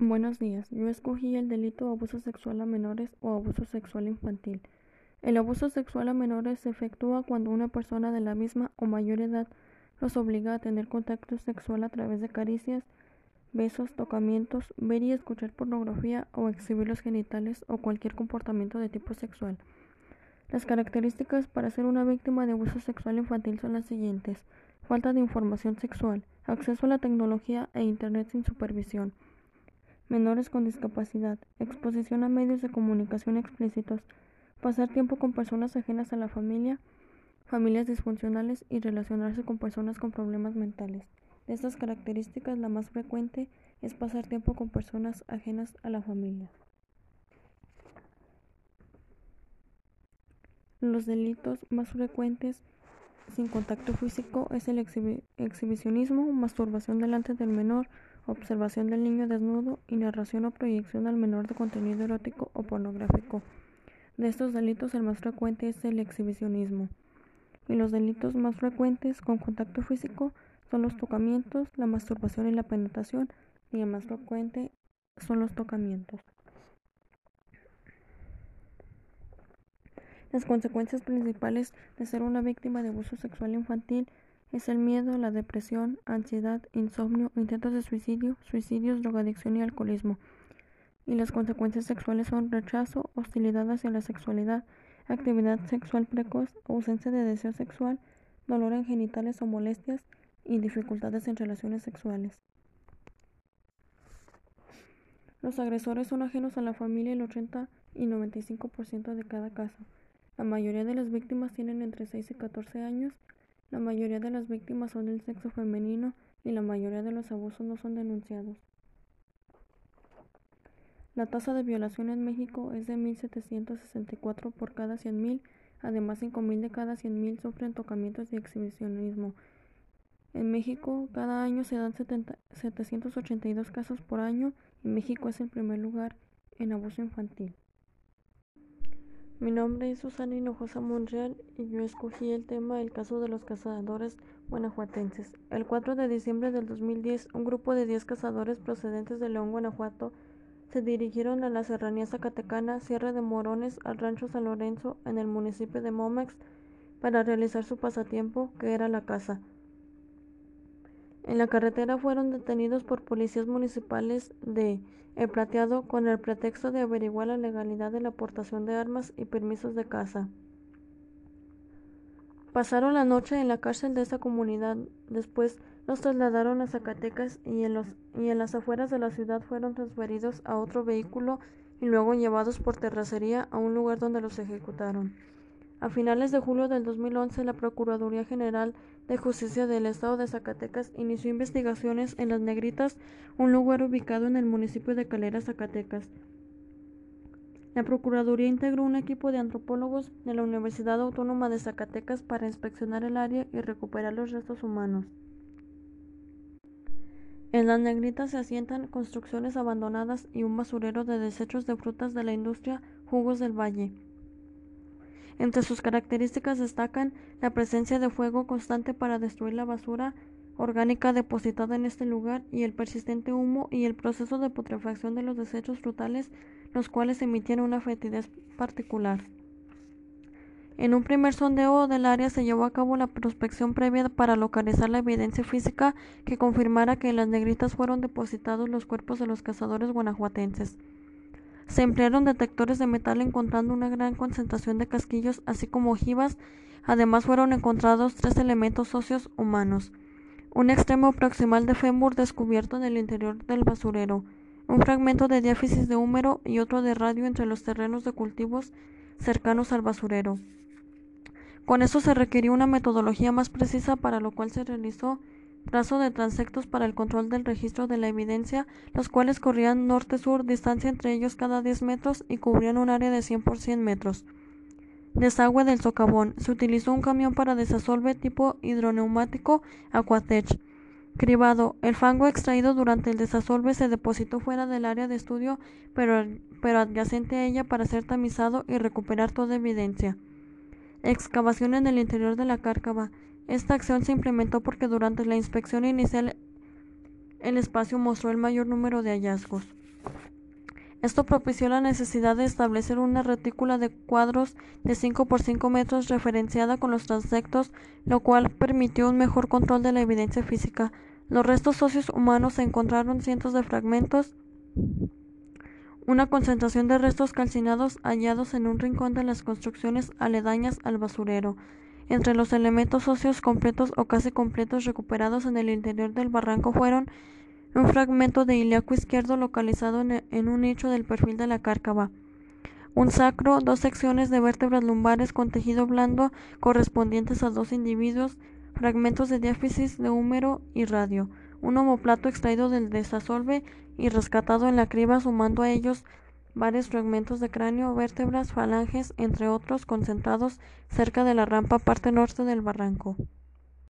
Buenos días. Yo escogí el delito abuso sexual a menores o abuso sexual infantil. El abuso sexual a menores se efectúa cuando una persona de la misma o mayor edad los obliga a tener contacto sexual a través de caricias, besos, tocamientos, ver y escuchar pornografía o exhibir los genitales o cualquier comportamiento de tipo sexual. Las características para ser una víctima de abuso sexual infantil son las siguientes. Falta de información sexual, acceso a la tecnología e Internet sin supervisión menores con discapacidad, exposición a medios de comunicación explícitos, pasar tiempo con personas ajenas a la familia, familias disfuncionales y relacionarse con personas con problemas mentales. De estas características, la más frecuente es pasar tiempo con personas ajenas a la familia. Los delitos más frecuentes sin contacto físico es el exhibicionismo, masturbación delante del menor, observación del niño desnudo y narración o proyección al menor de contenido erótico o pornográfico. De estos delitos el más frecuente es el exhibicionismo. Y los delitos más frecuentes con contacto físico son los tocamientos, la masturbación y la penetración, y el más frecuente son los tocamientos. Las consecuencias principales de ser una víctima de abuso sexual infantil es el miedo, la depresión, ansiedad, insomnio, intentos de suicidio, suicidios, drogadicción y alcoholismo. Y las consecuencias sexuales son rechazo, hostilidad hacia la sexualidad, actividad sexual precoz, ausencia de deseo sexual, dolor en genitales o molestias y dificultades en relaciones sexuales. Los agresores son ajenos a la familia el 80 y 95% de cada caso. La mayoría de las víctimas tienen entre 6 y 14 años la mayoría de las víctimas son del sexo femenino y la mayoría de los abusos no son denunciados. La tasa de violación en México es de 1.764 por cada 100.000, además 5.000 de cada 100.000 sufren tocamientos y exhibicionismo. En México, cada año se dan 782 casos por año y México es el primer lugar en abuso infantil. Mi nombre es Susana Hinojosa Monreal y yo escogí el tema El caso de los cazadores guanajuatenses. El 4 de diciembre del 2010, un grupo de 10 cazadores procedentes de León, Guanajuato, se dirigieron a la serranía zacatecana Sierra de Morones al rancho San Lorenzo en el municipio de Momex para realizar su pasatiempo, que era la caza. En la carretera fueron detenidos por policías municipales de El Plateado con el pretexto de averiguar la legalidad de la aportación de armas y permisos de caza. Pasaron la noche en la cárcel de esa comunidad. Después los trasladaron a Zacatecas y en, y en las afueras de la ciudad fueron transferidos a otro vehículo y luego llevados por terracería a un lugar donde los ejecutaron. A finales de julio del 2011, la Procuraduría General de Justicia del Estado de Zacatecas inició investigaciones en Las Negritas, un lugar ubicado en el municipio de Calera, Zacatecas. La Procuraduría integró un equipo de antropólogos de la Universidad Autónoma de Zacatecas para inspeccionar el área y recuperar los restos humanos. En Las Negritas se asientan construcciones abandonadas y un basurero de desechos de frutas de la industria Jugos del Valle. Entre sus características destacan la presencia de fuego constante para destruir la basura orgánica depositada en este lugar y el persistente humo y el proceso de putrefacción de los desechos frutales, los cuales emitían una fetidez particular. En un primer sondeo del área se llevó a cabo la prospección previa para localizar la evidencia física que confirmara que en las negritas fueron depositados los cuerpos de los cazadores guanajuatenses. Se emplearon detectores de metal encontrando una gran concentración de casquillos, así como ojivas. Además fueron encontrados tres elementos óseos humanos. Un extremo proximal de fémur descubierto en el interior del basurero, un fragmento de diáfisis de húmero y otro de radio entre los terrenos de cultivos cercanos al basurero. Con eso se requirió una metodología más precisa para lo cual se realizó trazo de transectos para el control del registro de la evidencia, los cuales corrían norte-sur, distancia entre ellos cada 10 metros y cubrían un área de 100 por 100 metros. Desagüe del socavón. Se utilizó un camión para desasolve tipo hidroneumático Aquatech. Cribado. El fango extraído durante el desasolve se depositó fuera del área de estudio, pero, pero adyacente a ella para ser tamizado y recuperar toda evidencia. Excavación en el interior de la cárcava. Esta acción se implementó porque durante la inspección inicial el espacio mostró el mayor número de hallazgos. Esto propició la necesidad de establecer una retícula de cuadros de 5 por 5 metros referenciada con los transectos, lo cual permitió un mejor control de la evidencia física. Los restos óseos humanos se encontraron cientos de fragmentos, una concentración de restos calcinados hallados en un rincón de las construcciones aledañas al basurero. Entre los elementos óseos completos o casi completos recuperados en el interior del barranco fueron un fragmento de ilíaco izquierdo localizado en, un nicho del perfil de la cárcava, un sacro, dos secciones de vértebras lumbares con tejido blando correspondientes a dos individuos, fragmentos de diáfisis de húmero y radio, un homoplato extraído del desasolve y rescatado en la criba, sumando a ellos varios fragmentos de cráneo, vértebras, falanges, entre otros, concentrados cerca de la rampa parte norte del barranco.